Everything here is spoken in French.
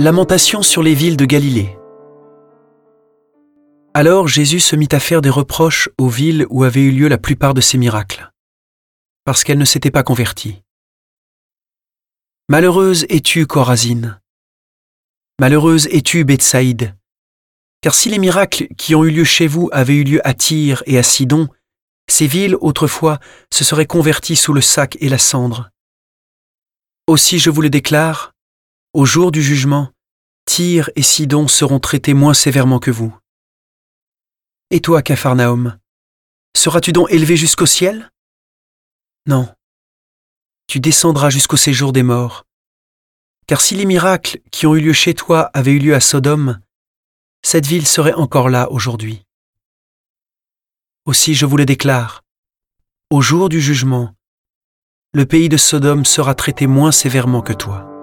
Lamentation sur les villes de Galilée. Alors Jésus se mit à faire des reproches aux villes où avaient eu lieu la plupart de ces miracles, parce qu'elles ne s'étaient pas converties. Malheureuse es-tu, Corazine Malheureuse es-tu, Bethsaïde? Car si les miracles qui ont eu lieu chez vous avaient eu lieu à Tyr et à Sidon, ces villes, autrefois, se seraient converties sous le sac et la cendre. Aussi je vous le déclare, au jour du jugement, Tyr et Sidon seront traités moins sévèrement que vous. Et toi, Capharnaüm, seras-tu donc élevé jusqu'au ciel? Non. Tu descendras jusqu'au séjour des morts. Car si les miracles qui ont eu lieu chez toi avaient eu lieu à Sodome, cette ville serait encore là aujourd'hui. Aussi je vous le déclare, au jour du jugement, le pays de Sodome sera traité moins sévèrement que toi.